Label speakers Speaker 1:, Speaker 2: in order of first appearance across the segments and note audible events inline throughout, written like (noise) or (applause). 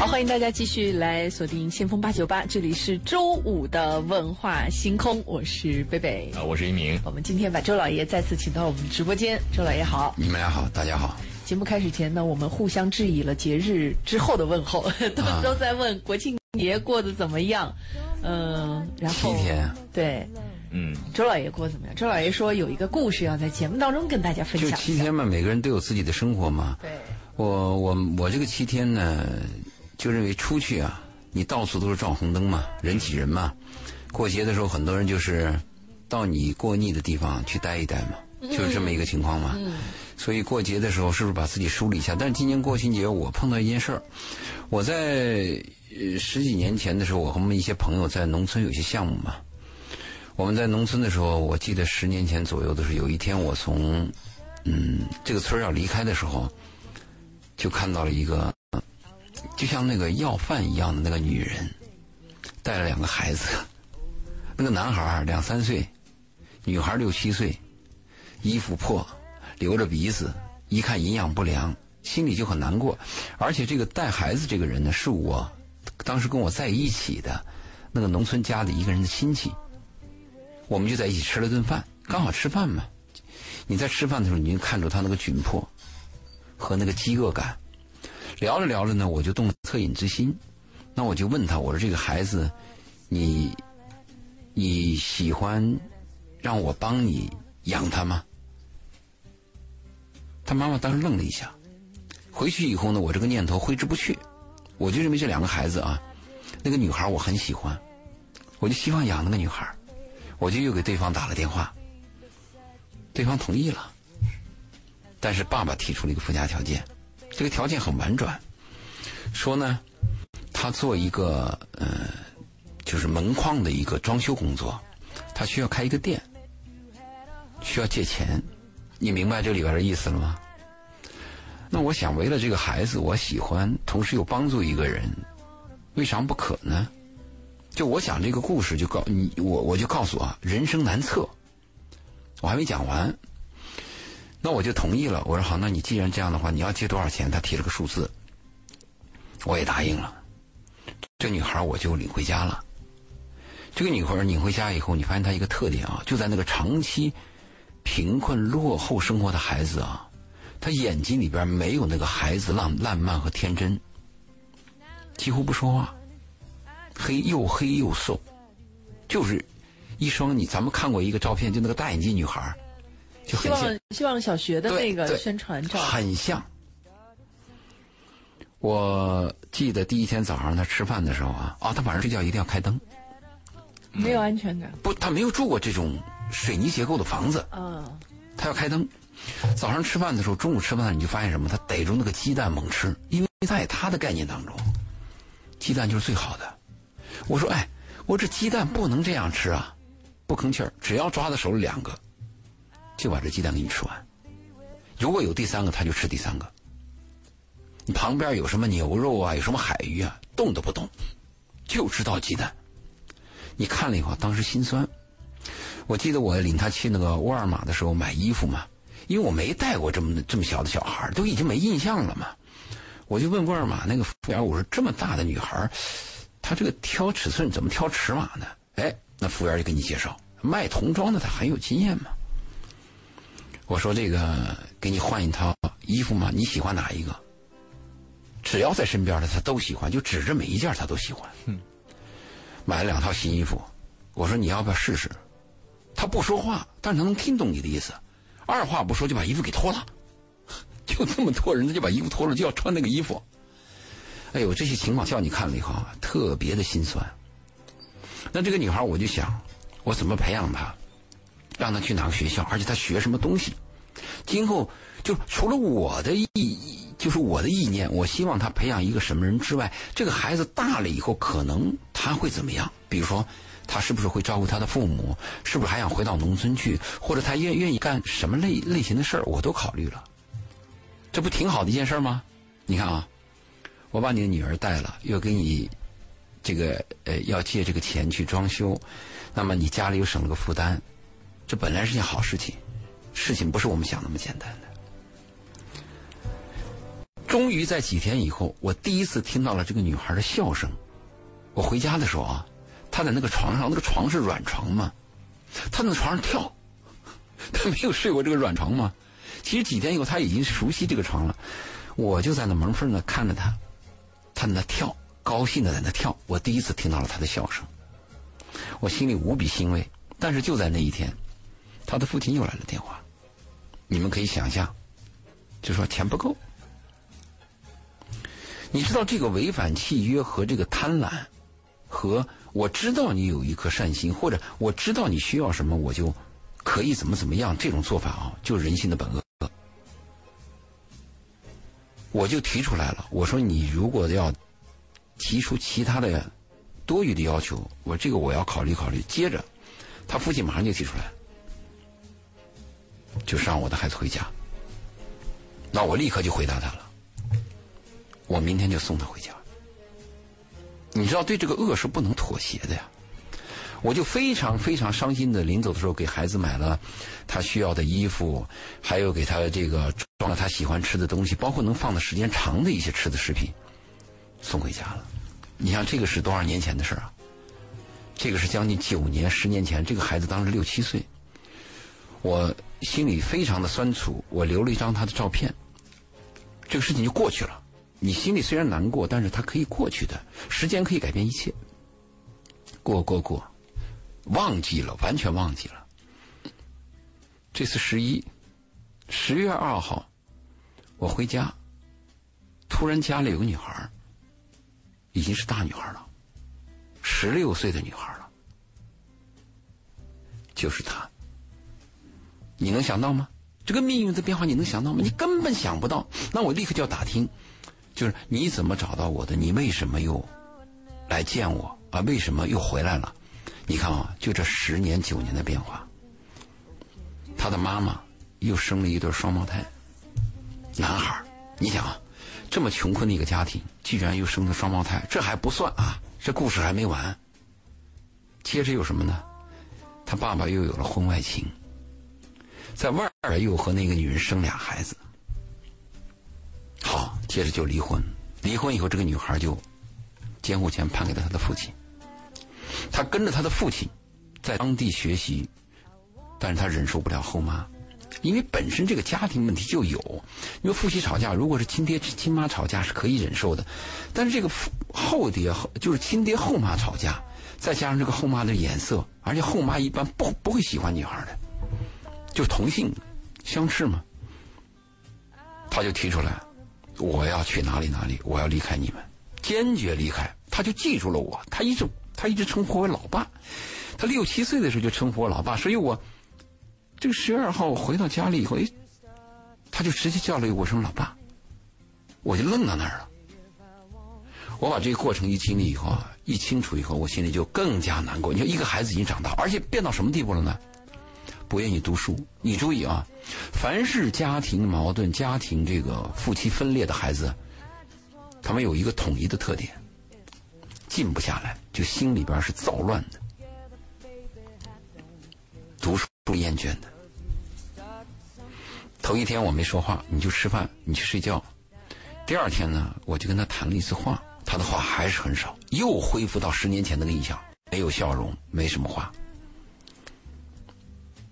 Speaker 1: 好，欢迎大家继续来锁定先锋八九八，这里是周五的文化星空，我是贝贝
Speaker 2: 啊，我是一鸣。
Speaker 1: 我们今天把周老爷再次请到我们直播间，周老爷好，
Speaker 3: 你们俩好，大家好。
Speaker 1: 节目开始前呢，我们互相质疑了节日之后的问候，(laughs) 都都在问国庆节过得怎么样，嗯，然后
Speaker 3: 七天，
Speaker 1: 对，嗯，周老爷过得怎么样？周老爷说有一个故事要在节目当中跟大家分享，
Speaker 3: 就七天嘛，每个人都有自己的生活嘛，
Speaker 1: 对，
Speaker 3: 我我我这个七天呢。就认为出去啊，你到处都是撞红灯嘛，人挤人嘛。过节的时候，很多人就是到你过腻的地方去待一待嘛，就是这么一个情况嘛。所以过节的时候，是不是把自己梳理一下？但是今年国庆节，我碰到一件事儿。我在十几年前的时候，我和我们一些朋友在农村有些项目嘛。我们在农村的时候，我记得十年前左右的时候，有一天我从嗯这个村要离开的时候，就看到了一个。就像那个要饭一样的那个女人，带了两个孩子，那个男孩两三岁，女孩六七岁，衣服破，流着鼻子，一看营养不良，心里就很难过。而且这个带孩子这个人呢，是我当时跟我在一起的那个农村家里一个人的亲戚，我们就在一起吃了顿饭，刚好吃饭嘛。你在吃饭的时候，你就看出他那个窘迫和那个饥饿感。聊着聊着呢，我就动了恻隐之心，那我就问他，我说这个孩子，你你喜欢让我帮你养他吗？他妈妈当时愣了一下，回去以后呢，我这个念头挥之不去，我就认为这两个孩子啊，那个女孩我很喜欢，我就希望养那个女孩，我就又给对方打了电话，对方同意了，但是爸爸提出了一个附加条件。这个条件很婉转，说呢，他做一个呃，就是门框的一个装修工作，他需要开一个店，需要借钱，你明白这里边的意思了吗？那我想，为了这个孩子，我喜欢，同时又帮助一个人，为啥不可呢？就我想这个故事，就告你，我我就告诉啊，人生难测，我还没讲完。那我就同意了。我说好，那你既然这样的话，你要借多少钱？他提了个数字，我也答应了。这女孩我就领回家了。这个女孩领回家以后，你发现她一个特点啊，就在那个长期贫困落后生活的孩子啊，她眼睛里边没有那个孩子浪烂漫和天真，几乎不说话，黑又黑又瘦，就是一双你咱们看过一个照片，就那个大眼睛女孩。
Speaker 1: 希望希望小学的那个宣传照
Speaker 3: 很像。我记得第一天早上他吃饭的时候啊，啊，他晚上睡觉一定要开灯，
Speaker 1: 没有安全感。
Speaker 3: 不，他没有住过这种水泥结构的房子。
Speaker 1: 嗯，
Speaker 3: 他要开灯。早上吃饭的时候，中午吃饭你就发现什么？他逮住那个鸡蛋猛吃，因为在他的概念当中，鸡蛋就是最好的。我说，哎，我这鸡蛋不能这样吃啊，不吭气儿，只要抓在手里两个。就把这鸡蛋给你吃完，如果有第三个，他就吃第三个。你旁边有什么牛肉啊，有什么海鱼啊，动都不动，就知道鸡蛋。你看了以后，当时心酸。我记得我领他去那个沃尔玛的时候买衣服嘛，因为我没带过这么这么小的小孩，都已经没印象了嘛。我就问沃尔玛那个服务员，我说这么大的女孩，她这个挑尺寸怎么挑尺码呢？哎，那服务员就给你介绍，卖童装的他很有经验嘛。我说这个给你换一套衣服嘛？你喜欢哪一个？只要在身边的他都喜欢，就指着每一件他都喜欢。嗯，买了两套新衣服，我说你要不要试试？他不说话，但是他能听懂你的意思。二话不说就把衣服给脱了，(laughs) 就这么多人，他就把衣服脱了，就要穿那个衣服。哎呦，这些情况叫你看了以后啊，特别的心酸。那这个女孩，我就想，我怎么培养她？让他去哪个学校，而且他学什么东西？今后就除了我的意，就是我的意念，我希望他培养一个什么人之外，这个孩子大了以后，可能他会怎么样？比如说，他是不是会照顾他的父母？是不是还想回到农村去？或者他愿愿意干什么类类型的事儿？我都考虑了。这不挺好的一件事吗？你看啊，我把你的女儿带了，又给你这个呃要借这个钱去装修，那么你家里又省了个负担。这本来是件好事情，事情不是我们想那么简单的。终于在几天以后，我第一次听到了这个女孩的笑声。我回家的时候啊，她在那个床上，那个床是软床嘛，她在床上跳。(laughs) 她没有睡过这个软床嘛。其实几天以后，她已经熟悉这个床了。我就在那门缝那看着她，她在那跳，高兴的在那跳。我第一次听到了她的笑声，我心里无比欣慰。但是就在那一天，他的父亲又来了电话。你们可以想象，就说钱不够。你知道这个违反契约和这个贪婪，和我知道你有一颗善心，或者我知道你需要什么，我就可以怎么怎么样，这种做法啊，就是人性的本恶。我就提出来了，我说你如果要提出其他的多余的要求，我这个我要考虑考虑。接着，他父亲马上就提出来，就是让我的孩子回家。那我立刻就回答他了。我明天就送他回家。你知道，对这个恶是不能妥协的呀。我就非常非常伤心的，临走的时候给孩子买了他需要的衣服，还有给他这个装了他喜欢吃的东西，包括能放的时间长的一些吃的食品，送回家了。你像这个是多少年前的事啊？这个是将近九年、十年前，这个孩子当时六七岁，我心里非常的酸楚。我留了一张他的照片，这个事情就过去了。你心里虽然难过，但是它可以过去的，时间可以改变一切。过过过，忘记了，完全忘记了。这次十一，十月二号，我回家，突然家里有个女孩已经是大女孩了，十六岁的女孩了，就是她。你能想到吗？这个命运的变化，你能想到吗？你根本想不到。那我立刻就要打听。就是你怎么找到我的？你为什么又来见我啊？为什么又回来了？你看啊，就这十年九年的变化，他的妈妈又生了一对双胞胎男孩你想啊，这么穷困的一个家庭，居然又生了双胞胎，这还不算啊，这故事还没完。接着有什么呢？他爸爸又有了婚外情，在外边又和那个女人生俩孩子。好，接着就离婚。离婚以后，这个女孩就监护权判给了她的父亲。她跟着她的父亲在当地学习，但是她忍受不了后妈，因为本身这个家庭问题就有。因为夫妻吵架，如果是亲爹亲妈吵架是可以忍受的，但是这个后爹就是亲爹后妈吵架，再加上这个后妈的颜色，而且后妈一般不不会喜欢女孩的，就同性相斥嘛，他就提出来。我要去哪里哪里？我要离开你们，坚决离开。他就记住了我，他一直他一直称呼我老爸。他六七岁的时候就称呼我老爸，所以我这个十月二号我回到家里以后，哎，他就直接叫了我声老爸，我就愣到那儿了。我把这个过程一经历以后啊，一清楚以后，我心里就更加难过。你说一个孩子已经长大，而且变到什么地步了呢？不愿意读书，你注意啊！凡是家庭矛盾、家庭这个夫妻分裂的孩子，他们有一个统一的特点：静不下来，就心里边是躁乱的，读书厌倦的。头一天我没说话，你就吃饭，你去睡觉。第二天呢，我就跟他谈了一次话，他的话还是很少，又恢复到十年前那个印象，没有笑容，没什么话。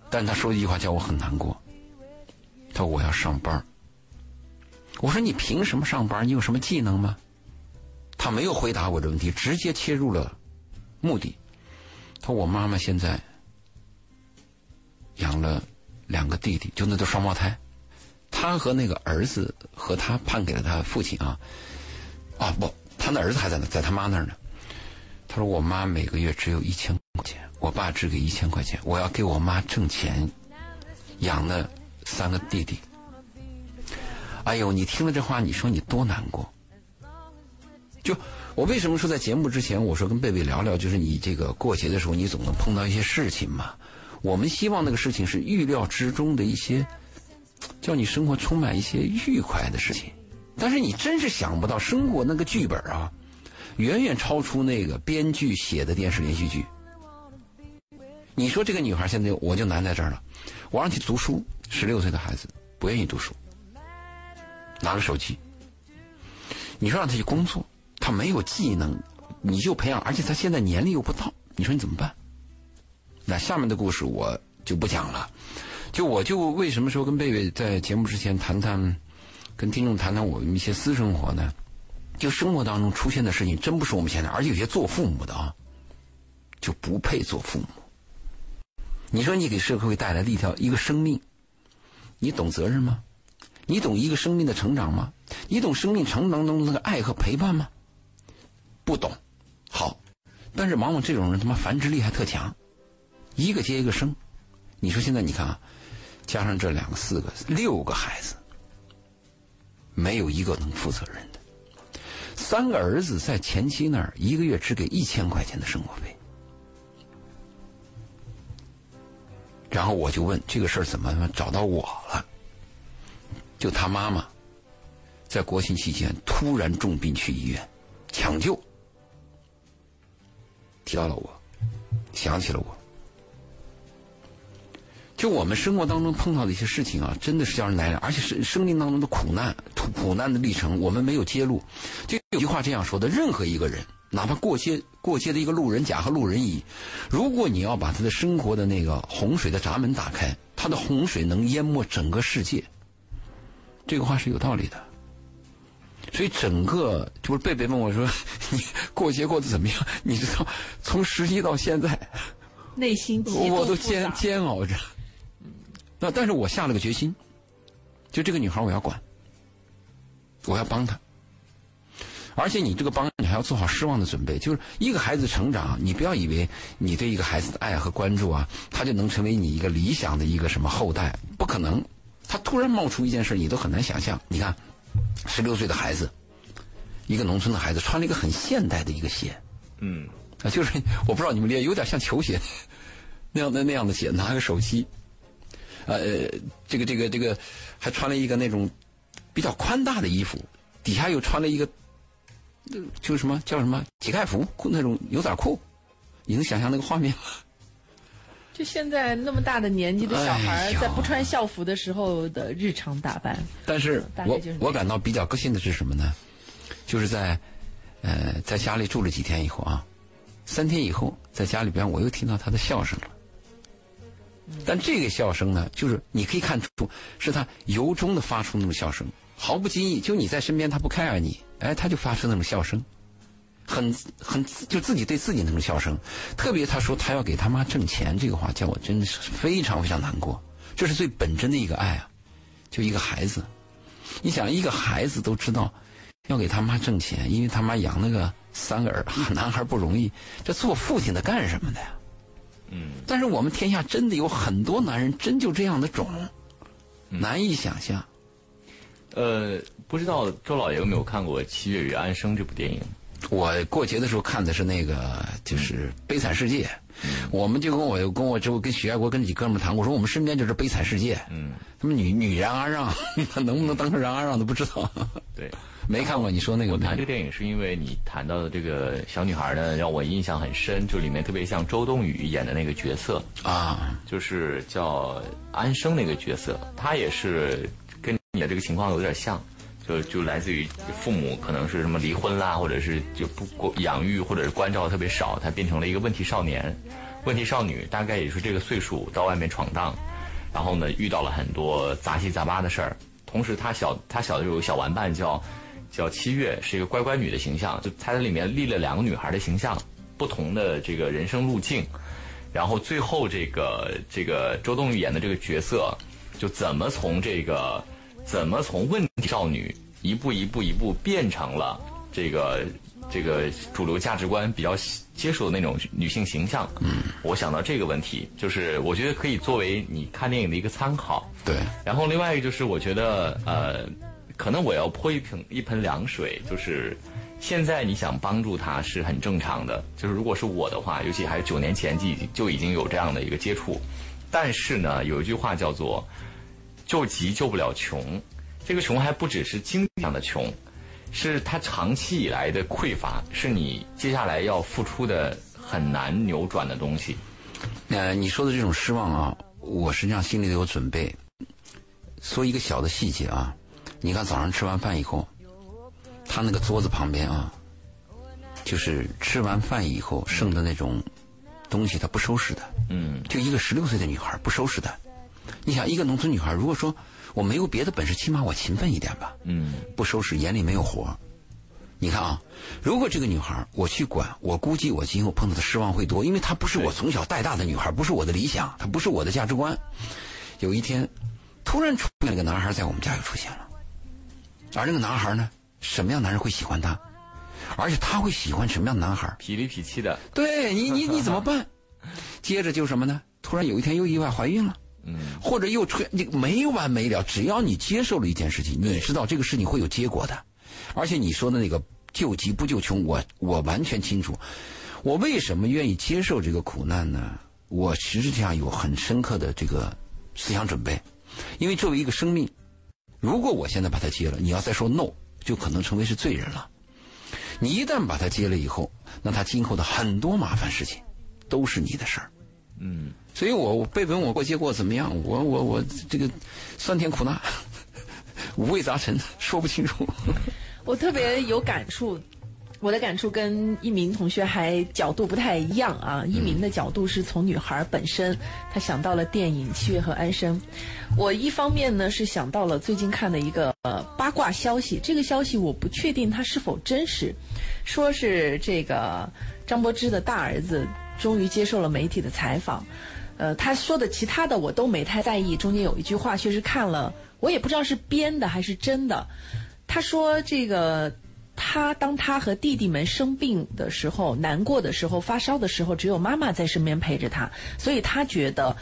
Speaker 3: 但他说一句话叫我很难过。他说我要上班我说你凭什么上班你有什么技能吗？他没有回答我的问题，直接切入了目的。他说我妈妈现在养了两个弟弟，就那对双胞胎。他和那个儿子和他判给了他父亲啊啊不，他那儿子还在那，在他妈那儿呢。他说我妈每个月只有一千块钱。我爸只给一千块钱，我要给我妈挣钱，养那三个弟弟。哎呦，你听了这话，你说你多难过？就我为什么说在节目之前，我说跟贝贝聊聊，就是你这个过节的时候，你总能碰到一些事情嘛。我们希望那个事情是预料之中的一些，叫你生活充满一些愉快的事情。但是你真是想不到，生活那个剧本啊，远远超出那个编剧写的电视连续剧。你说这个女孩现在我就难在这儿了，我让去读书，十六岁的孩子不愿意读书，拿个手机，你说让他去工作，他没有技能，你就培养，而且他现在年龄又不到，你说你怎么办？那下面的故事我就不讲了，就我就为什么说跟贝贝在节目之前谈谈，跟听众谈谈我们一些私生活呢？就生活当中出现的事情，真不是我们现在，而且有些做父母的啊，就不配做父母。你说你给社会带来了一条一个生命，你懂责任吗？你懂一个生命的成长吗？你懂生命成长当中的那个爱和陪伴吗？不懂。好，但是往往这种人他妈繁殖力还特强，一个接一个生。你说现在你看啊，加上这两个、四个、六个孩子，没有一个能负责任。三个儿子在前妻那儿一个月只给一千块钱的生活费，然后我就问这个事儿怎么找到我了？就他妈妈在国庆期间突然重病去医院抢救，提到了我，想起了我。就我们生活当中碰到的一些事情啊，真的是叫人难忍而且是生命当中的苦难、苦难的历程，我们没有揭露。就有句话这样说的：任何一个人，哪怕过街过街的一个路人甲和路人乙，如果你要把他的生活的那个洪水的闸门打开，他的洪水能淹没整个世界。这个话是有道理的。所以整个就是贝贝问我说：“你过节过得怎么样？” (laughs) 你知道，从十一到现在，
Speaker 1: 内心
Speaker 3: 我都煎煎熬着。那但是我下了个决心，就这个女孩我要管，我要帮她，而且你这个帮你还要做好失望的准备。就是一个孩子成长，你不要以为你对一个孩子的爱和关注啊，他就能成为你一个理想的一个什么后代，不可能。他突然冒出一件事，你都很难想象。你看，十六岁的孩子，一个农村的孩子，穿了一个很现代的一个鞋，
Speaker 2: 嗯，
Speaker 3: 啊，就是我不知道你们练，有点像球鞋那样的那样的鞋，拿个手机。呃，这个这个这个，还穿了一个那种比较宽大的衣服，底下又穿了一个，就是什么叫什么乞丐服那种牛仔裤，你能想象那个画面吗？(laughs)
Speaker 1: 就现在那么大的年纪的小孩，在不穿校服的时候的日常打扮。
Speaker 3: 但是我我感到比较高兴的是什么呢？就是在呃在家里住了几天以后啊，三天以后在家里边我又听到他的笑声了。但这个笑声呢，就是你可以看出是他由衷的发出那种笑声，毫不经意，就你在身边，他不 care 你，哎，他就发出那种笑声，很很就自己对自己那种笑声。特别他说他要给他妈挣钱，这个话叫我真的是非常非常难过。这是最本真的一个爱啊，就一个孩子，你想一个孩子都知道要给他妈挣钱，因为他妈养那个三个儿 (laughs) 男孩不容易，这做父亲的干什么的呀？
Speaker 2: 嗯，
Speaker 3: 但是我们天下真的有很多男人真就这样的种，难以想象。
Speaker 2: 呃，不知道周老爷有没有看过《七月与安生》这部电影？
Speaker 3: 我过节的时候看的是那个，就是《悲惨世界》。我们就跟我跟我之后跟许爱国跟几哥们谈，过说我们身边就是悲惨世界。
Speaker 2: 嗯，
Speaker 3: 他们女女然阿让，(laughs) 能不能当成然阿让都不知道。
Speaker 2: 对。
Speaker 3: 没看过你说那个。
Speaker 2: 我谈这个电影是因为你谈到的这个小女孩呢，让我印象很深，就里面特别像周冬雨演的那个角色
Speaker 3: 啊，
Speaker 2: 就是叫安生那个角色，她也是跟你的这个情况有点像，就就来自于父母可能是什么离婚啦，或者是就不过养育或者是关照特别少，她变成了一个问题少年、问题少女，大概也是这个岁数到外面闯荡，然后呢遇到了很多杂七杂八的事儿，同时她小她小的时候有个小玩伴叫。叫七月，是一个乖乖女的形象，就她在里面立了两个女孩的形象，不同的这个人生路径，然后最后这个这个周冬雨演的这个角色，就怎么从这个怎么从问题少女一步一步一步变成了这个这个主流价值观比较接受的那种女性形象。
Speaker 3: 嗯，
Speaker 2: 我想到这个问题，就是我觉得可以作为你看电影的一个参考。
Speaker 3: 对，
Speaker 2: 然后另外一个就是我觉得呃。可能我要泼一盆一盆凉水，就是现在你想帮助他是很正常的。就是如果是我的话，尤其还是九年前就已经就已经有这样的一个接触。但是呢，有一句话叫做“救急救不了穷”，这个穷还不只是经济上的穷，是他长期以来的匮乏，是你接下来要付出的很难扭转的东西。
Speaker 3: 呃，你说的这种失望啊，我实际上心里都有准备。说一个小的细节啊。你看早上吃完饭以后，他那个桌子旁边啊，就是吃完饭以后剩的那种东西，他不收拾的。
Speaker 2: 嗯，
Speaker 3: 就一个十六岁的女孩不收拾的。你想，一个农村女孩，如果说我没有别的本事，起码我勤奋一点吧。
Speaker 2: 嗯，
Speaker 3: 不收拾，眼里没有活儿。你看啊，如果这个女孩我去管，我估计我今后碰到的失望会多，因为她不是我从小带大的女孩，不是我的理想，她不是我的价值观。有一天，突然出现了个男孩在我们家又出现了，而那个男孩呢，什么样男人会喜欢他？而且他会喜欢什么样的男孩？
Speaker 2: 痞里痞气的。
Speaker 3: 对你，你你怎么办？(laughs) 接着就什么呢？突然有一天又意外怀孕了。
Speaker 2: 嗯，
Speaker 3: 或者又出你没完没了。只要你接受了一件事情，你知道这个事情会有结果的。而且你说的那个救急不救穷，我我完全清楚。我为什么愿意接受这个苦难呢？我实际上有很深刻的这个思想准备，因为作为一个生命，如果我现在把他接了，你要再说 no，就可能成为是罪人了。你一旦把他接了以后，那他今后的很多麻烦事情都是你的事儿。
Speaker 2: 嗯，
Speaker 3: 所以我被问我过结果怎么样，我我我这个酸甜苦辣，五味杂陈，说不清楚。
Speaker 1: 我特别有感触，我的感触跟一鸣同学还角度不太一样啊。一鸣的角度是从女孩本身，他想到了电影《七月和安生》。我一方面呢是想到了最近看的一个呃八卦消息，这个消息我不确定它是否真实，说是这个张柏芝的大儿子终于接受了媒体的采访。呃，他说的其他的我都没太在意，中间有一句话确实看了，我也不知道是编的还是真的。他说：“这个，他当他和弟弟们生病的时候、难过的时候、发烧的时候，只有妈妈在身边陪着他，所以他觉得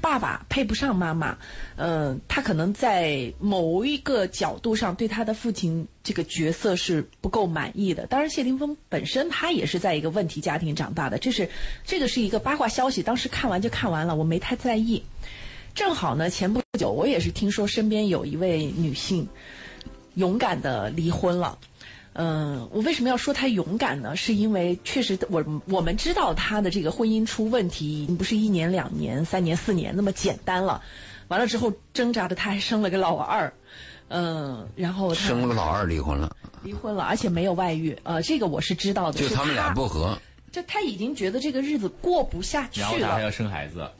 Speaker 1: 爸爸配不上妈妈。嗯，他可能在某一个角度上对他的父亲这个角色是不够满意的。当然，谢霆锋本身他也是在一个问题家庭长大的，这是这个是一个八卦消息，当时看完就看完了，我没太在意。正好呢，前不久我也是听说身边有一位女性。”勇敢的离婚了，嗯，我为什么要说他勇敢呢？是因为确实我我们知道他的这个婚姻出问题，已经不是一年、两年、三年、四年那么简单了。完了之后挣扎的他还生了个老二，嗯，然后
Speaker 3: 生了个老二离婚了，
Speaker 1: 离婚了，而且没有外遇，呃，这个我是知道的。
Speaker 3: 就他们俩不和，
Speaker 1: 就他已经觉得这个日子过不下去了，
Speaker 2: 然后他还要生孩子，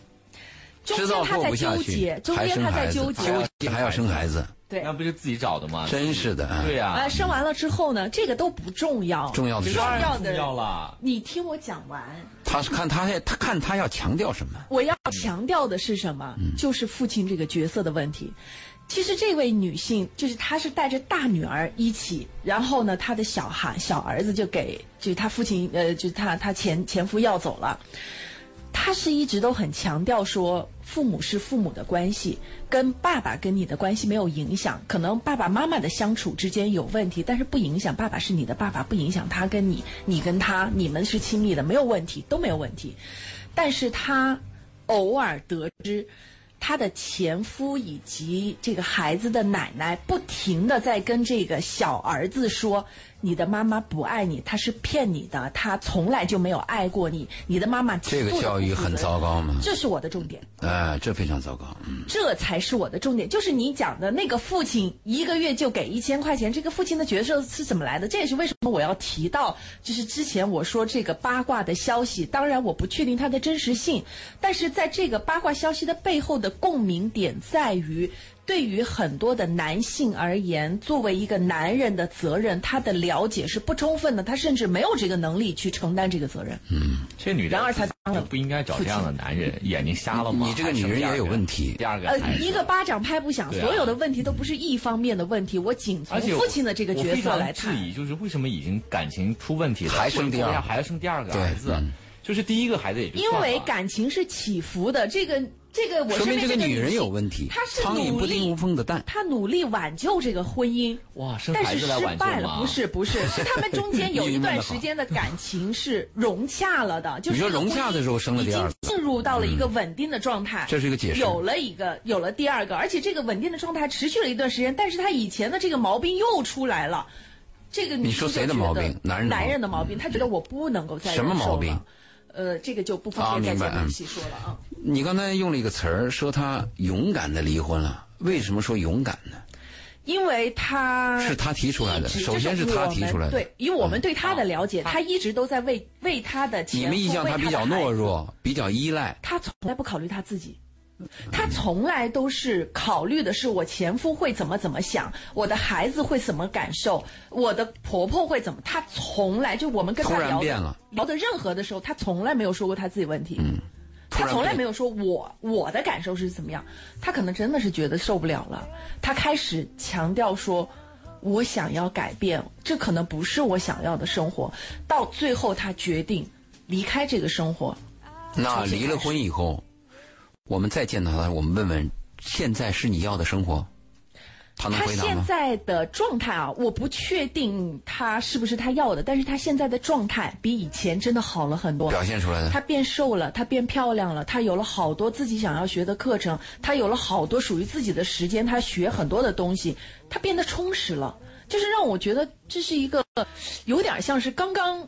Speaker 1: 中间他在纠结，中间他在纠结，
Speaker 3: 纠结还要生孩子。
Speaker 1: 对，
Speaker 2: 那不就自己找的吗？
Speaker 3: 真是的，
Speaker 2: 对呀。
Speaker 1: 啊，生完了之后呢，这个都不重要，
Speaker 3: 重要的是
Speaker 1: 重要的
Speaker 2: 重要了。
Speaker 1: 你听我讲完。
Speaker 3: 他是看他他看他要强调什么？
Speaker 1: 我要强调的是什么？就是父亲这个角色的问题。其实这位女性就是她是带着大女儿一起，然后呢，她的小孩小儿子就给就是他父亲呃，就是他他前前夫要走了。她是一直都很强调说，父母是父母的关系，跟爸爸跟你的关系没有影响。可能爸爸妈妈的相处之间有问题，但是不影响爸爸是你的爸爸，不影响他跟你，你跟他，你们是亲密的，没有问题，都没有问题。但是他偶尔得知，他的前夫以及这个孩子的奶奶不停的在跟这个小儿子说。你的妈妈不爱你，她是骗你的，她从来就没有爱过你。你的妈妈
Speaker 3: 这个教育很糟糕吗？
Speaker 1: 这是我的重点。
Speaker 3: 哎，这非常糟糕。
Speaker 1: 嗯，这才是我的重点，就是你讲的那个父亲一个月就给一千块钱，这个父亲的角色是怎么来的？这也是为什么我要提到，就是之前我说这个八卦的消息，当然我不确定它的真实性，但是在这个八卦消息的背后的共鸣点在于。对于很多的男性而言，作为一个男人的责任，他的了解是不充分的，他甚至没有这个能力去承担这个责任。
Speaker 3: 嗯，
Speaker 2: 这女的，
Speaker 1: 然而他当
Speaker 2: 不应该找这样的男人，眼睛瞎了吗？
Speaker 3: 你这个女人也有问题。
Speaker 2: 第二个，
Speaker 1: 呃，一个巴掌拍不响，所有的问题都不是一方面的问题。我仅从父亲的这个角色来
Speaker 2: 质疑，就是为什么已经感情出问题了，
Speaker 3: 还生第二，
Speaker 2: 还要生第二个儿子？就是第一个孩子也
Speaker 1: 因为感情是起伏的，这个。这个我
Speaker 3: 说明
Speaker 1: 这
Speaker 3: 个女人有问题。
Speaker 1: 她是
Speaker 3: 努力无缝的蛋，
Speaker 1: 她努力挽救这个婚姻。
Speaker 2: 哇，生孩子来
Speaker 1: 挽救了？不是不是，是他们中间有一段时间的感情是融洽了的，(laughs) 就是
Speaker 3: 说融洽的时候生了第二
Speaker 1: 个，进入到了一个稳定的状态。
Speaker 3: 这是一个解释。
Speaker 1: 有了一个，有了第二个，而且这个稳定的状态持续了一段时间，但是他以前的这个毛病又出来了。这个
Speaker 3: 你说谁的毛病？男人
Speaker 1: 男人的毛病，他觉得我不能够再
Speaker 3: 什么毛病？
Speaker 1: 呃，这个就不方便在这里细说了啊。
Speaker 3: 你刚才用了一个词儿，说他勇敢的离婚了。为什么说勇敢呢？
Speaker 1: 因为他
Speaker 3: 是他提出来的首先是他提出来的
Speaker 1: 对，以我们对他的了解，
Speaker 2: 嗯
Speaker 1: 他一直都在为为他的前夫
Speaker 3: 你们印象他比较懦弱，比较依赖。
Speaker 1: 他从来不考虑他自己，他从来都是考虑的是我前夫会怎么怎么想，我的孩子会怎么感受，我的婆婆会怎么。他从来就我们跟他聊的聊的任何的时候，他从来没有说过他自己问题。
Speaker 3: 嗯，突
Speaker 1: 他从来没有说我我的感受是怎么样，他可能真的是觉得受不了了，他开始强调说，我想要改变，这可能不是我想要的生活，到最后他决定离开这个生活，
Speaker 3: 那离了婚以后，我们再见到他，我们问问，现在是你要的生活？他
Speaker 1: 现
Speaker 3: 回答吗？
Speaker 1: 在的状态啊，我不确定他是不是他要的，但是他现在的状态比以前真的好了很多。
Speaker 3: 表现出来的
Speaker 1: 他变瘦了，他变漂亮了，他有了好多自己想要学的课程，他有了好多属于自己的时间，他学很多的东西，他变得充实了，就是让我觉得这是一个有点像是刚刚，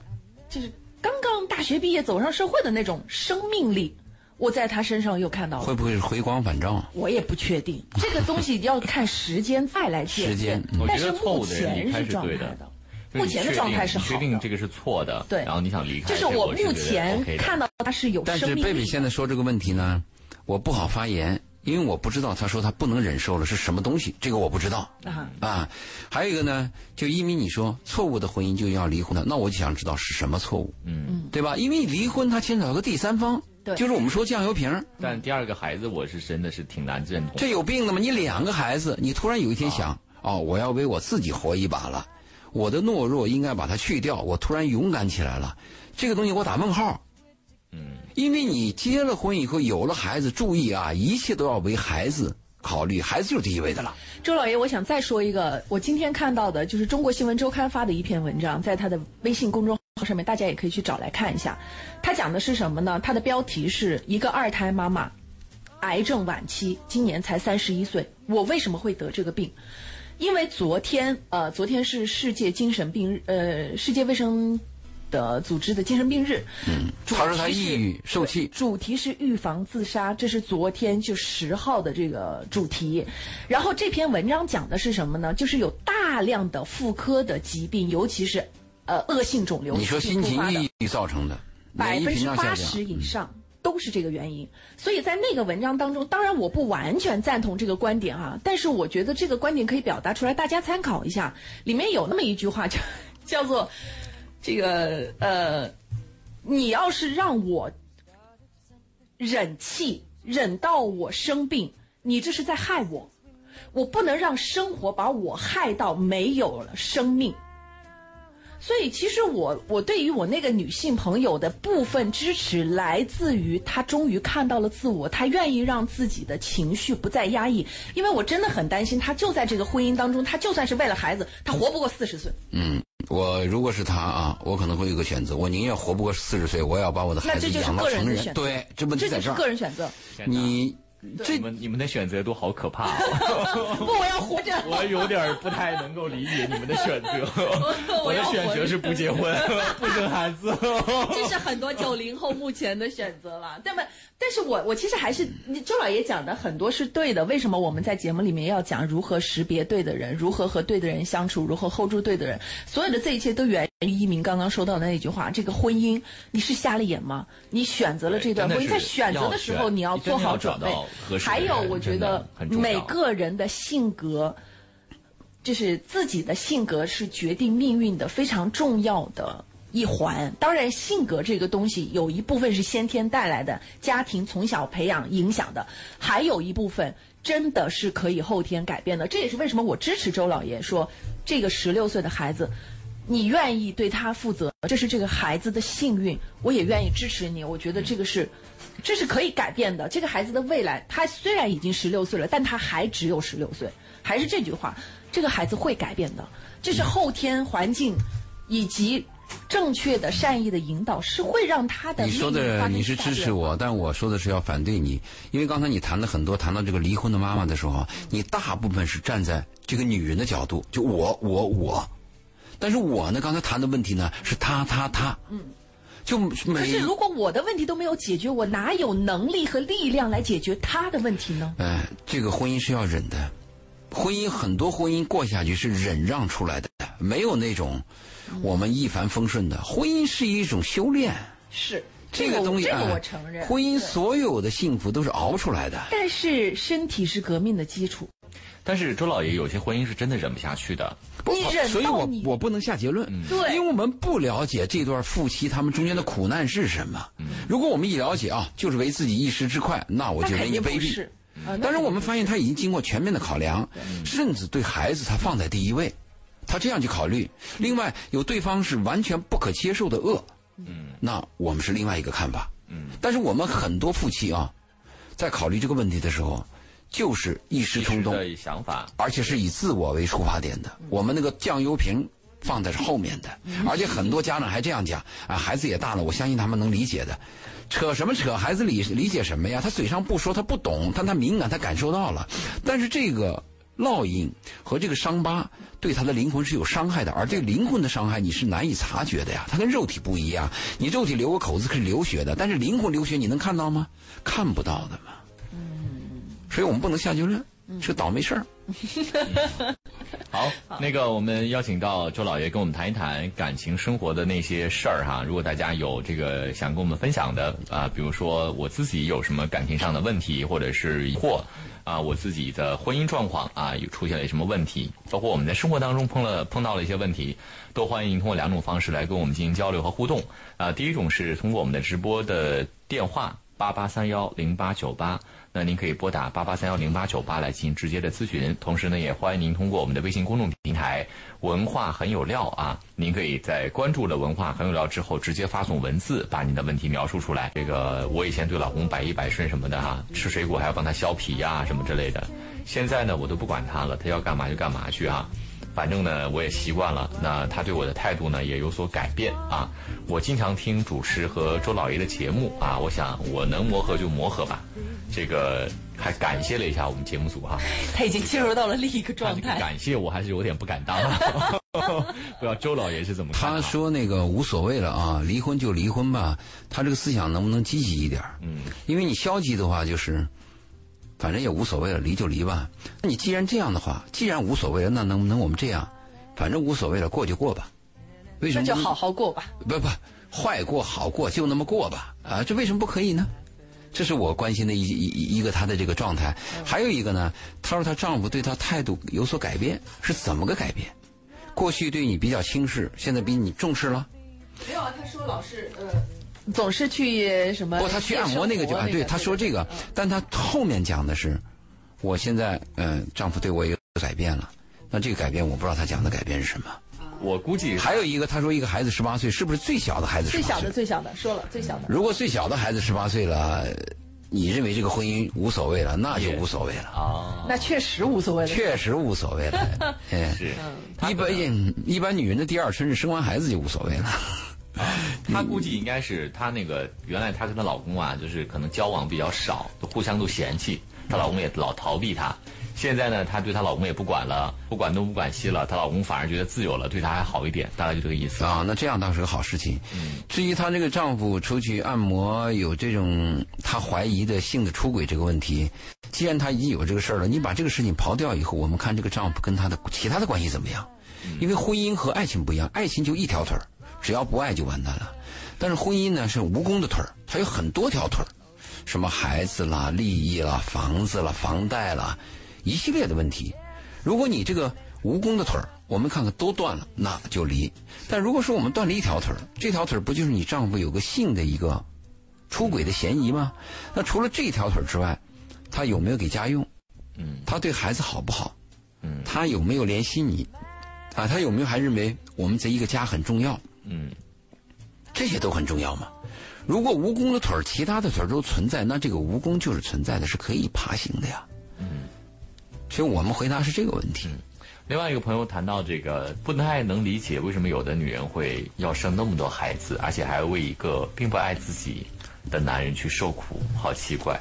Speaker 1: 就是刚刚大学毕业走上社会的那种生命力，我在他身上又看到了。
Speaker 3: 会不会是回光返照？
Speaker 1: 我也不确定，(laughs) 这个东西要看时间再来检
Speaker 3: 时间。
Speaker 1: 但是
Speaker 2: 我觉得错
Speaker 1: 目前是
Speaker 2: 对的
Speaker 1: 状态的，目前的状态是好
Speaker 2: 的确定
Speaker 1: 的。
Speaker 2: 这个是错的，
Speaker 1: 对
Speaker 2: 然后你想离开，
Speaker 1: 就是我目前看到他是有生命
Speaker 3: 但是贝贝。现在说这个问题呢，我不好发言，因为我不知道他说他不能忍受了是什么东西，这个我不知道
Speaker 1: 啊
Speaker 3: 啊。还有一个呢，就一鸣你说错误的婚姻就要离婚了，那我就想知道是什么错误，
Speaker 2: 嗯，
Speaker 3: 对吧？因为离婚它牵扯到个第三方，
Speaker 1: 对
Speaker 3: 就是我们说酱油瓶儿，
Speaker 2: 但第二个孩子我是真的是挺难认同。
Speaker 3: 这有病的吗？你两个孩子，你突然有一天想，哦，我要为我自己活一把了，我的懦弱应该把它去掉，我突然勇敢起来了，这个东西我打问号。
Speaker 2: 嗯，
Speaker 3: 因为你结了婚以后有了孩子，注意啊，一切都要为孩子考虑，孩子就是第一位的了。
Speaker 1: 周老爷，我想再说一个，我今天看到的就是中国新闻周刊发的一篇文章，在他的微信公众号上面，大家也可以去找来看一下。他讲的是什么呢？他的标题是一个二胎妈妈，癌症晚期，今年才三十一岁。我为什么会得这个病？因为昨天，呃，昨天是世界精神病日，呃，世界卫生的组织的精神病日。嗯，
Speaker 3: 他说他抑郁受气
Speaker 1: 主题是预防自杀，这是昨天就十号的这个主题。然后这篇文章讲的是什么呢？就是有大量的妇科的疾病，尤其是呃恶性肿瘤
Speaker 3: 你说心情抑郁造成的，
Speaker 1: 百分之八十，以上都是这个原因。所以在那个文章当中，当然我不完全赞同这个观点哈、但是我觉得这个观点可以表达出来，大家参考一下。里面有那么一句话叫 (laughs) 叫做这个呃，你要是让我忍气忍到我生病，你这是在害我。我不能让生活把我害到没有了生命。所以，其实我我对于我那个女性朋友的部分支持，来自于她终于看到了自我，她愿意让自己的情绪不再压抑。因为我真的很担心，她就在这个婚姻当中，她就算是为了孩子，她活不过四十岁。
Speaker 3: 嗯，我如果是她啊，我可能会有个选择，我宁愿活不过四十岁，我也要把我的孩子
Speaker 1: 那这就是
Speaker 3: 养到成人。
Speaker 1: 个人的选择
Speaker 3: 对，这问题
Speaker 1: 这就是
Speaker 3: 在这儿。
Speaker 1: 个人选择。
Speaker 2: 天哪
Speaker 3: 你
Speaker 2: 你们你们的选择都好可怕、(laughs)
Speaker 1: 不，我要活着。(laughs)
Speaker 2: 我有点不太能够理解你们的选择。(laughs) 我的选择是不结婚，不生孩子。
Speaker 1: 这是很多九零后目前的选择了。那么，但是我我其实还是你周老爷讲的很多是对的。为什么我们在节目里面要讲如何识别对的人，如何和对的人相处，如何 hold 住对的人？所有的这一切都源于一鸣刚刚说到的那句话：这个婚姻你是瞎了眼吗？你选择了这段婚姻，在选择的时候你要做好准备
Speaker 2: 合。适
Speaker 1: 还有，我觉得每个人的性格。就是自己的性格是决定命运的非常重要的一环。当然，性格这个东西有一部分是先天带来的，家庭从小培养影响的，还有一部分真的是可以后天改变的。这也是为什么我支持周老爷说，这个十六岁的孩子。你愿意对他负责，这是这个孩子的幸运，我也愿意支持你。我觉得这个是，这是可以改变的。这个孩子的未来，他虽然已经十六岁了，但他还只有十六岁。还是这句话，这个孩子会改变的。这是后天环境以及正确的善意的引导，是会让他的
Speaker 3: 你说的你是支持我，但我说的是要反对你，因为刚才你谈了很多，谈到这个离婚的妈妈的时候，你大部分是站在这个女人的角度，就我我我，但是我呢，刚才谈的问题呢是他他他，嗯，就
Speaker 1: 可是如果我的问题都没有解决，我哪有能力和力量来解决他的问题呢？
Speaker 3: 呃，这个婚姻是要忍的，婚姻很多婚姻过下去是忍让出来的，没有那种我们一帆风顺的。婚姻是一种修炼，
Speaker 1: 是
Speaker 3: 这个东西，
Speaker 1: 这个
Speaker 3: 哎
Speaker 1: 我承认。
Speaker 3: 婚姻所有的幸福都是熬出来的。
Speaker 1: 但是身体是革命的基础，
Speaker 2: 但是周老爷有些婚姻是真的忍不下去的。
Speaker 1: 你忍
Speaker 3: 所以我我不能下结论，
Speaker 1: 对。
Speaker 3: 因为我们不了解这段夫妻他们中间的苦难是什么。如果我们一了解啊，就是为自己一时之快，那我就
Speaker 1: 那肯
Speaker 3: 认你卑鄙但是我们发现他已经经过全面的考量，甚至对孩子他放在第一位，他这样去考虑。另外，有对方是完全不可接受的恶，嗯，那我们是另外一个看法，嗯。但是我们很多夫妻啊，在考虑这个问题的时候，就是一时冲动，
Speaker 2: 的想法，
Speaker 3: 而且是以自我为出发点的。我们那个酱油瓶放在是后面的，而且很多家长还这样讲啊，孩子也大了，我相信他们能理解的。扯什么扯？孩子理理解什么呀？他嘴上不说，他不懂，但他敏感，他感受到了。但是这个烙印和这个伤疤对他的灵魂是有伤害的，而这个灵魂的伤害你是难以察觉的呀。他跟肉体不一样，你肉体留个口子可是流血的，但是灵魂流血你能看到吗？看不到的嘛。所以我们不能下结论，是个倒霉事儿。(laughs)
Speaker 2: 好，那个我们邀请到周老爷跟我们谈一谈感情生活的那些事儿哈。如果大家有这个想跟我们分享的啊、比如说我自己有什么感情上的问题，或者是疑惑啊、我自己的婚姻状况啊有出现了什么问题，包括我们在生活当中碰了碰到了一些问题，都欢迎通过两种方式来跟我们进行交流和互动啊、第一种是通过我们的直播的电话八八三幺零八九八。那您可以拨打八八三幺零八九八来进行直接的咨询，同时呢，也欢迎您通过我们的微信公众平台“文化很有料”啊，您可以在关注了“文化很有料”之后，直接发送文字，把您的问题描述出来。这个我以前对老公百依百顺什么的哈、吃水果还要帮他削皮呀、什么之类的，现在呢，我都不管他了，他要干嘛就干嘛去啊。反正呢，我也习惯了。那他对我的态度呢，也有所改变啊。我经常听主持和周老爷的节目啊，我想我能磨合就磨合吧。这个还感谢了一下我们节目组哈、
Speaker 1: 他已经进入到了另一个状态。(laughs)
Speaker 2: 感谢我还是有点不敢当，(laughs) 不知道周老爷是怎么看、啊？
Speaker 3: 他说那个无所谓了啊，离婚就离婚吧。他这个思想能不能积极一点？
Speaker 2: 嗯，
Speaker 3: 因为你消极的话就是，反正也无所谓了，离就离吧。那你既然这样的话，既然无所谓了，那能不能我们这样？反正无所谓了，过就过吧。为什么
Speaker 1: 那就好好过吧。
Speaker 3: 不不，坏过好过就那么过吧。啊，这为什么不可以呢？这是我关心的一一一个她的这个状态。还有一个呢，她说她丈夫对她态度有所改变，是怎么个改变？过去对你比较轻视，现在比你重视了。
Speaker 1: 没有啊，他说老是呃，总是去什么？
Speaker 3: 不，他去按摩那个就啊，对，他说这个，但他后面讲的是，我现在嗯、呃丈夫对我有改变了。那这个改变我不知道他讲的改变是什么。
Speaker 2: 我估计
Speaker 3: 还有一个，他说一个孩子十八岁，是不是最小的孩子？
Speaker 1: 最小的，。最小的说了最小的。
Speaker 3: 如果最小的孩子十八岁了，你认为这个婚姻无所谓了，那就无所谓了，
Speaker 2: 啊，
Speaker 1: 那确实无所谓了。
Speaker 3: 确实无所谓了。(laughs) 嗯，
Speaker 2: 是
Speaker 3: 一般一般女人的第二春是生完孩子就无所谓了。
Speaker 2: 她估计应该是她那个原来她跟她老公啊，就是可能交往比较少，都互相都嫌弃，她老公也老逃避她。现在呢，她对她老公也不管了，不管东不管西了，她老公反而觉得自由了，对她还好一点，大概就这个意思。
Speaker 3: 啊，那这样倒是个好事情。
Speaker 2: 嗯
Speaker 3: 至于她这个丈夫出去按摩有这种她怀疑的性的出轨这个问题，既然她已经有这个事儿了，你把这个事情刨掉以后，我们看这个丈夫跟她的其他的关系怎么样？
Speaker 2: 嗯
Speaker 3: 因为婚姻和爱情不一样，爱情就一条腿儿，只要不爱就完蛋了。但是婚姻呢是蜈蚣的腿儿，它有很多条腿儿，什么孩子啦、利益啦、房子啦、房贷啦，一系列的问题。如果你这个蜈蚣的腿儿，我们看看都断了，那就离。但如果说我们断了一条腿儿，这条腿儿不就是你丈夫有个性的一个出轨的嫌疑吗？那除了这条腿儿之外，他有没有给家用？
Speaker 2: 嗯，
Speaker 3: 他对孩子好不好？
Speaker 2: 嗯
Speaker 3: 他有没有联系你？啊，他有没有还认为我们这一个家很重要？
Speaker 2: 嗯，
Speaker 3: 这些都很重要嘛。如果蜈蚣的腿儿，其他的腿儿都存在，那这个蜈蚣就是存在的，是可以爬行的呀。嗯，所以我们回答是这个问题。
Speaker 2: 另外一个朋友谈到这个，不太能理解为什么有的女人会要生那么多孩子，而且还为一个并不爱自己的男人去受苦，好奇怪。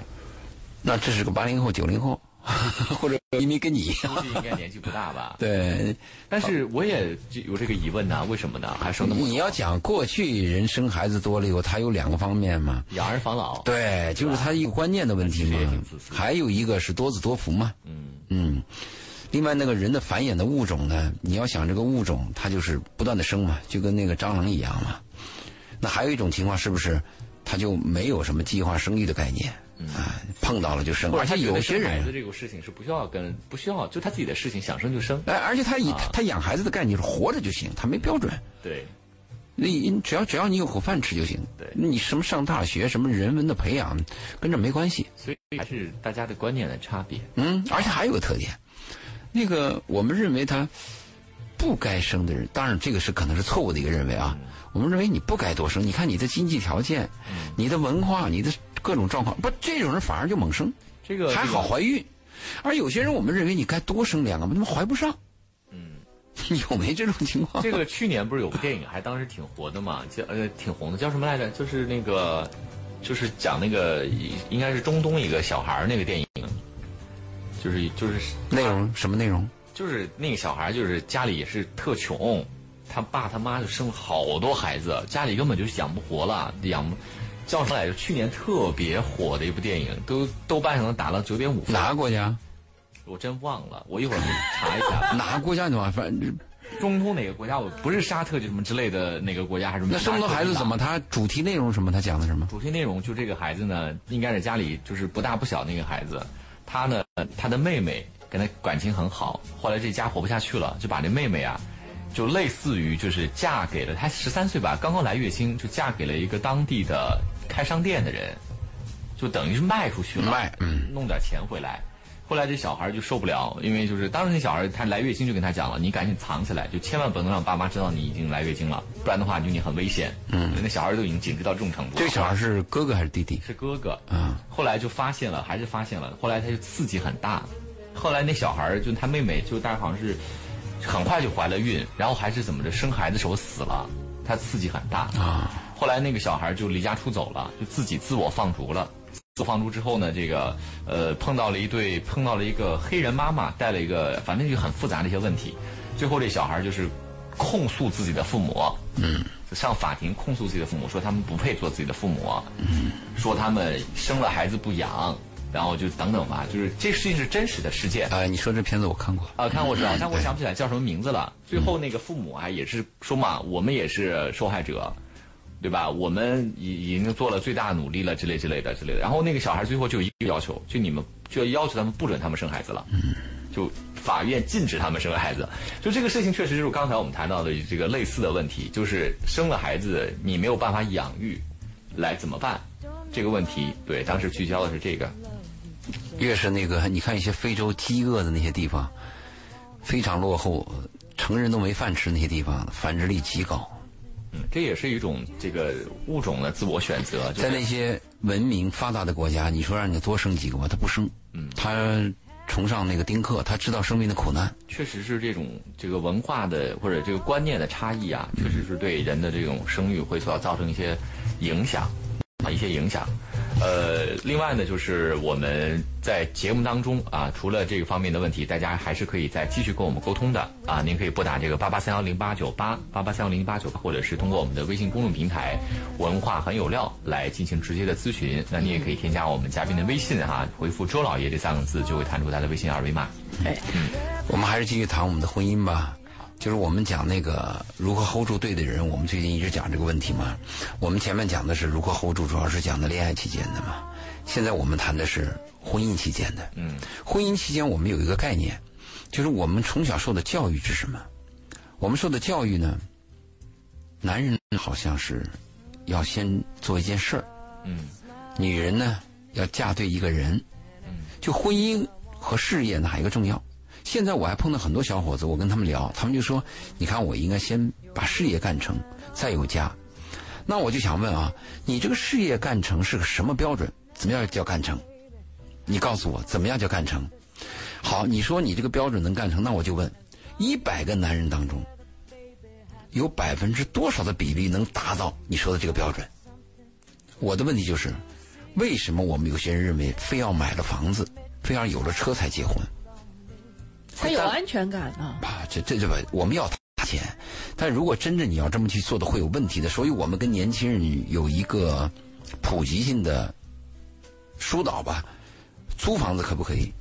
Speaker 3: 那这是个八零后、九零后，(laughs) 或者移民跟你一样。
Speaker 2: 估计应该年纪不大吧？(laughs)
Speaker 3: 对，
Speaker 2: 但是我也有这个疑问呐、为什么呢？还生那么多
Speaker 3: 你要讲过去人生孩子多了以后，他有两个方面嘛。
Speaker 2: 养儿防老？
Speaker 3: 对，就是他一个观念的问题嘛还有一个是多子多福嘛。
Speaker 2: 嗯
Speaker 3: 嗯，另外，那个人的繁衍的物种呢，你要想这个物种，它就是不断的生嘛，就跟那个蟑螂一样嘛。那还有一种情况，是不是它就没有什么计划生育的概念？啊，碰到了就生，而且有些人
Speaker 2: 孩子这个事情是不需要跟不需要，就他自己的事情，想生就生。
Speaker 3: 哎，而且他以他养孩子的概念是活着就行，他没标准。
Speaker 2: 对，
Speaker 3: 你只要只要你有口饭吃就行。
Speaker 2: 对，
Speaker 3: 你什么上大学，什么人文的培养，跟这没关系。
Speaker 2: 所以还是大家的观念的差别。
Speaker 3: 嗯，而且还有个特点，那个我们认为他不该生的人，当然这个是可能是错误的一个认为啊。我们认为你不该多生，你看你的经济条件，你的文化，你的。各种状况不，这种人反而就猛生，
Speaker 2: 这个
Speaker 3: 还好怀孕，而有些人我们认为你该多生两个，怎么怀不上。
Speaker 2: 嗯，(laughs)
Speaker 3: 有没这种情况？
Speaker 2: 这个去年不是有部电影还当时挺火的嘛，叫呃挺红的，叫什么来着？就是那个，就是讲那个应该是中东一个小孩那个电影，就是就是
Speaker 3: 内容什么内容？
Speaker 2: 就是那个小孩就是家里也是特穷，他爸他妈就生了好多孩子，家里根本就养不活了，养。叫什么来着？去年特别火的一部电影，都豆瓣上能打到九点五分。
Speaker 3: 哪个国家？
Speaker 2: 我真忘了，我一会儿查一下。(laughs)
Speaker 3: 哪个国家的嘛？反正
Speaker 2: 中东哪个国家？我不是沙特就什么之类的哪个国家还是？
Speaker 3: 那这么多孩子怎么？他主题内容什么？他讲的什么？
Speaker 2: 主题内容就这个孩子呢，应该是家里就是不大不小那个孩子，他呢，他的妹妹跟他感情很好，后来这家活不下去了，就把这妹妹啊。就类似于就是嫁给了他十三岁吧，刚刚来月经就嫁给了一个当地的开商店的人，就等于是卖出去了，
Speaker 3: 卖，嗯，
Speaker 2: 弄点钱回来。后来这小孩就受不了，因为就是当时那小孩他来月经就跟他讲了，你赶紧藏起来，就千万不能让爸妈知道你已经来月经了，不然的话就你很危险。嗯，那小孩都已经警惕到这种程度。
Speaker 3: 这个小孩是哥哥还是弟弟？
Speaker 2: 是哥哥。嗯，后来就发现了，还是发现了。后来他就刺激很大，后来那小孩就他妹妹就大概好像是。很快就怀了孕，然后还是怎么着生孩子时候死了，他刺激很大啊。后来那个小孩就离家出走了，就自己自我放逐了。自放逐之后呢，这个呃碰到了一对碰到了一个黑人妈妈，带了一个反正就很复杂的一些问题。最后这小孩就是控诉自己的父母，嗯，上法庭控诉自己的父母，说他们不配做自己的父母，嗯，说他们生了孩子不养。然后就等等吧，就是这事情是真实的事件。
Speaker 3: 啊，你说这片子我看过。
Speaker 2: 啊，看过知道，但我想不起来叫什么名字了。最后那个父母啊，也是说嘛，我们也是受害者，对吧？我们已已经做了最大努力了，之类之类的之类的。然后那个小孩最后就一个要求，就你们就要要求他们不准他们生孩子了，就法院禁止他们生孩子。就这个事情确实就是刚才我们谈到的这个类似的问题，就是生了孩子你没有办法养育，来怎么办？这个问题，对，当时聚焦的是这个。
Speaker 3: 越是那个，你看一些非洲饥饿的那些地方，非常落后，成人都没饭吃那些地方，繁殖力极高。
Speaker 2: 嗯，这也是一种这个物种的自我选择。
Speaker 3: 在那些文明发达的国家，你说让你多生几个吧，他不生。嗯，他崇尚那个丁克，他知道生命的苦难。
Speaker 2: 确实是这种这个文化的或者这个观念的差异啊，确实是对人的这种生育会所造成一些影响啊，一些影响。呃，另外呢，就是我们在节目当中啊，除了这个方面的问题，大家还是可以再继续跟我们沟通的啊。您可以拨打这个八八三幺零八九八八八三幺零八九八，或者是通过我们的微信公众平台“文化很有料”来进行直接的咨询。那你也可以添加我们嘉宾的微信哈，回复“周老爷”这三个字，就会弹出他的微信二维码。
Speaker 3: 哎，嗯，我们还是继续谈我们的婚姻吧。就是我们讲那个如何 hold 住对的人，我们最近一直讲这个问题嘛。我们前面讲的是如何 hold 住，主要是讲的恋爱期间的嘛。现在我们谈的是婚姻期间的。嗯，婚姻期间我们有一个概念，就是我们从小受的教育是什么？我们受的教育呢，男人好像是要先做一件事儿，嗯，女人呢要嫁对一个人，嗯，就婚姻和事业呢还有一个重要。现在我还碰到很多小伙子，我跟他们聊，他们就说：“你看，我应该先把事业干成，再有家。”那我就想问啊，你这个事业干成是个什么标准？怎么样叫干成？你告诉我，怎么样叫干成？好，你说你这个标准能干成，那我就问：一百个男人当中，有百分之多少的比例能达到你说的这个标准？我的问题就是，为什么我们有些人认为非要买了房子，非要有了车才结婚？
Speaker 1: 他有安全感啊！
Speaker 3: 啊，这这这个我们要花钱，但如果真正你要这么去做的，会有问题的。所以我们跟年轻人有一个普及性的疏导吧：租房子可不可以？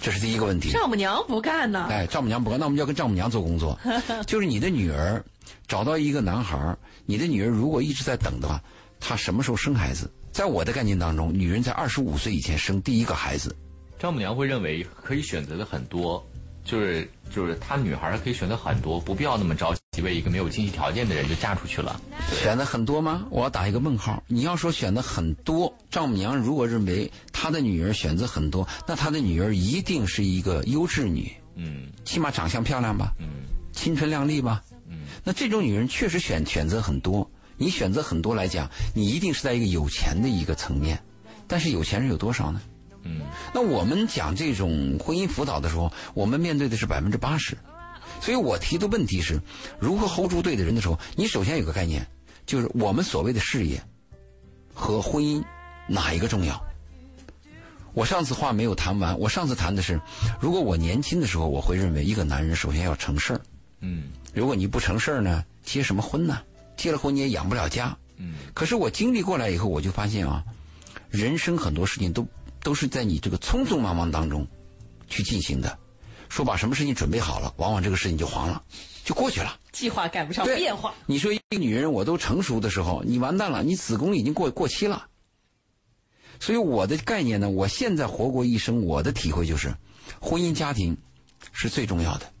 Speaker 3: 这是第一个问题。
Speaker 1: 丈母娘不干呢？
Speaker 3: 哎，丈母娘不干，那我们就要跟丈母娘做工作。(laughs) 就是你的女儿找到一个男孩，你的女儿如果一直在等的话，她什么时候生孩子？在我的概念当中，女人在二十五岁以前生第一个孩子，
Speaker 2: 丈母娘会认为可以选择的很多，就是就是她女孩可以选择很多，不必要那么着急为一个没有经济条件的人就嫁出去了。
Speaker 3: 选的很多吗？我要打一个问号。你要说选的很多，丈母娘如果认为她的女儿选择很多，那她的女儿一定是一个优质女，
Speaker 2: 嗯
Speaker 3: 起码长相漂亮吧，
Speaker 2: 嗯
Speaker 3: 青春靓丽吧。
Speaker 2: 嗯
Speaker 3: 那这种女人确实选选择很多，你选择很多来讲，你一定是在一个有钱的一个层面，但是有钱人有多少呢？
Speaker 2: 嗯
Speaker 3: 那我们讲这种婚姻辅导的时候，我们面对的是百分之八十，所以我提的问题是，如何 hold 住对的人的时候，你首先有个概念，就是我们所谓的事业和婚姻哪一个重要？我上次话没有谈完，我上次谈的是，如果我年轻的时候，我会认为一个男人首先要成事儿，
Speaker 2: 嗯
Speaker 3: 如果你不成事儿呢，结什么婚呢？结了婚你也养不了家。
Speaker 2: 嗯
Speaker 3: 可是我经历过来以后，我就发现啊，人生很多事情都都是在你这个匆匆忙忙当中去进行的。说把什么事情准备好了，往往这个事情就黄了，就过去了。
Speaker 1: 计划赶不上变化。
Speaker 3: 你说一个女人我都成熟的时候，你完蛋了，你子宫已经过过期了。所以我的概念呢，我现在活过一生，我的体会就是，婚姻家庭是最重要的。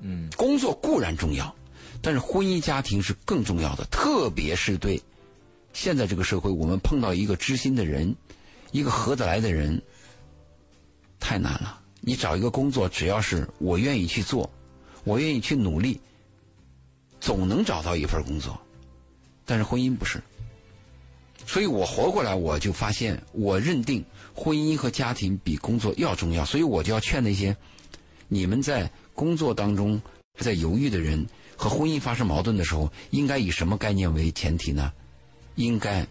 Speaker 2: 嗯
Speaker 3: 工作固然重要，但是婚姻家庭是更重要的，特别是对现在这个社会，我们碰到一个知心的人，一个合得来的人，太难了。你找一个工作，只要是我愿意去做，我愿意去努力，总能找到一份工作。但是婚姻不是，所以我活过来，我就发现，我认定婚姻和家庭比工作要重要，所以我就要劝那些你们在工作当中在犹豫的人和婚姻发生矛盾的时候，应该以什么概念为前提呢？应该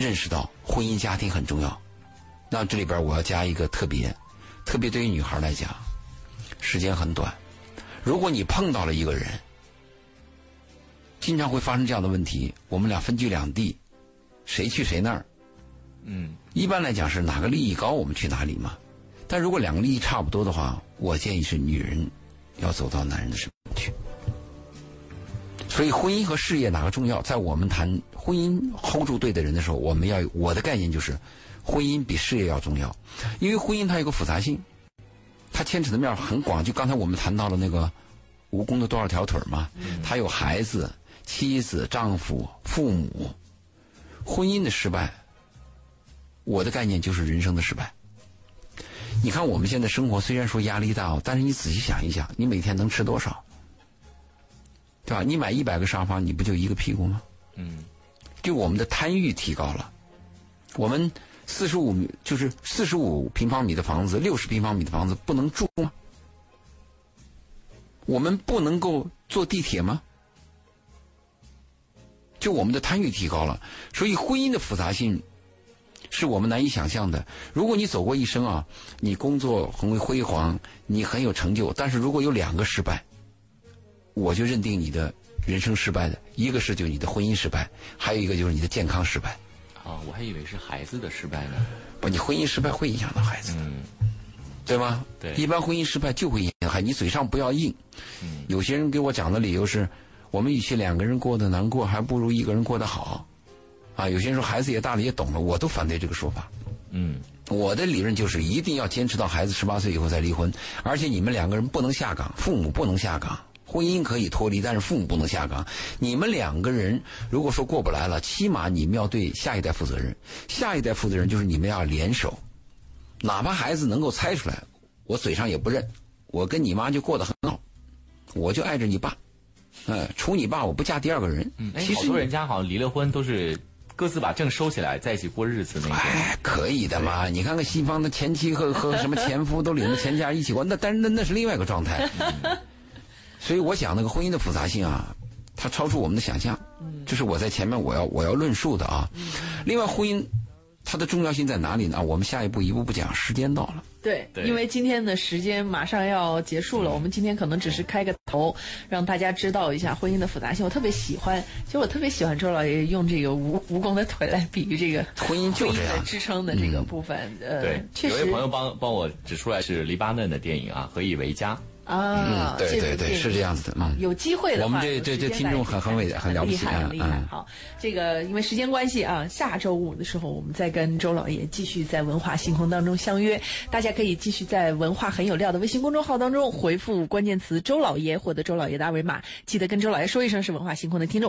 Speaker 3: 认识到婚姻家庭很重要。那这里边我要加一个特别，特别对于女孩来讲，时间很短。如果你碰到了一个人，经常会发生这样的问题，我们俩分居两地，谁去谁那儿？
Speaker 2: 嗯
Speaker 3: 一般来讲是哪个利益高，我们去哪里嘛。但如果两个利益差不多的话，我建议是女人要走到男人的身边去。所以，婚姻和事业哪个重要？在我们谈婚姻 hold 住对的人的时候，我们要有我的概念就是，婚姻比事业要重要，因为婚姻它有个复杂性，它牵扯的面很广。就刚才我们谈到了那个蜈蚣的多少条腿嘛，它有孩子、妻子、丈夫、父母，婚姻的失败。我的概念就是人生的失败。你看我们现在生活虽然说压力大哦，但是你仔细想一想，你每天能吃多少？对吧？你买一百个沙发，你不就一个屁股吗？
Speaker 2: 嗯
Speaker 3: 就我们的贪欲提高了，我们四十五就是四十五平方米的房子，六十平方米的房子不能住吗？我们不能够坐地铁吗？就我们的贪欲提高了，所以婚姻的复杂性是我们难以想象的。如果你走过一生啊，你工作很辉煌，你很有成就，但是如果有两个失败，我就认定你的人生失败的，一个是就是你的婚姻失败，还有一个就是你的健康失败。
Speaker 2: 啊，我还以为是孩子的失败呢。
Speaker 3: 不，你婚姻失败会影响到孩子的，
Speaker 2: 嗯
Speaker 3: 对吗？
Speaker 2: 对
Speaker 3: 一般婚姻失败就会影响孩子，你嘴上不要硬。
Speaker 2: 嗯
Speaker 3: 有些人给我讲的理由是，我们与其两个人过得难过，还不如一个人过得好。啊，有些人说孩子也大了也懂了，我都反对这个说法。
Speaker 2: 嗯
Speaker 3: 我的理论就是一定要坚持到孩子十八岁以后再离婚，而且你们两个人不能下岗，父母不能下岗。婚姻可以脱离，但是父母不能下岗。你们两个人如果说过不来了，起码你们要对下一代负责任。下一代负责任就是你们要联手，哪怕孩子能够猜出来，我嘴上也不认，我跟你妈就过得很好，我就爱着你爸，嗯，除你爸我不嫁第二个人。
Speaker 2: 嗯，哎，
Speaker 3: 其实你
Speaker 2: 好多人家好像离了婚都是各自把证收起来，在一起过日子那种。
Speaker 3: 哎，可以的嘛！你看看西方的前妻和和什么前夫都领着钱家一起过，那但是那那是另外一个状态。所以我想那个婚姻的复杂性啊，它超出我们的想象。这是我在前面我要我要论述的啊。另外，婚姻它的重要性在哪里呢？我们下一步一步步讲，时间到了。
Speaker 1: 对，
Speaker 2: 对
Speaker 1: 因为今天的时间马上要结束了，我们今天可能只是开个头，让大家知道一下婚姻的复杂性。我特别喜欢，其实我特别喜欢周老爷用这个蜈蜈蚣的腿来比喻这个
Speaker 3: 婚姻就这样
Speaker 1: 的支撑的这个部分。呃，
Speaker 2: 对，
Speaker 1: 确实
Speaker 2: 有位朋友帮帮我指出来是黎巴嫩的电影啊，《何以为家》。
Speaker 1: 啊，
Speaker 3: 嗯，对对对，是这样子的。嗯，
Speaker 1: 有机会的话，
Speaker 3: 我们这这这听众很很伟
Speaker 1: 看
Speaker 3: 很了不起
Speaker 1: 厉害厉害。
Speaker 3: 嗯
Speaker 1: 好，这个因为时间关系啊，下周五的时候我们再跟周老爷继续在文化星空当中相约。大家可以继续在文化很有料的微信公众号当中回复关键词“周老爷”，获得周老爷的二维码。记得跟周老爷说一声是文化星空的听众。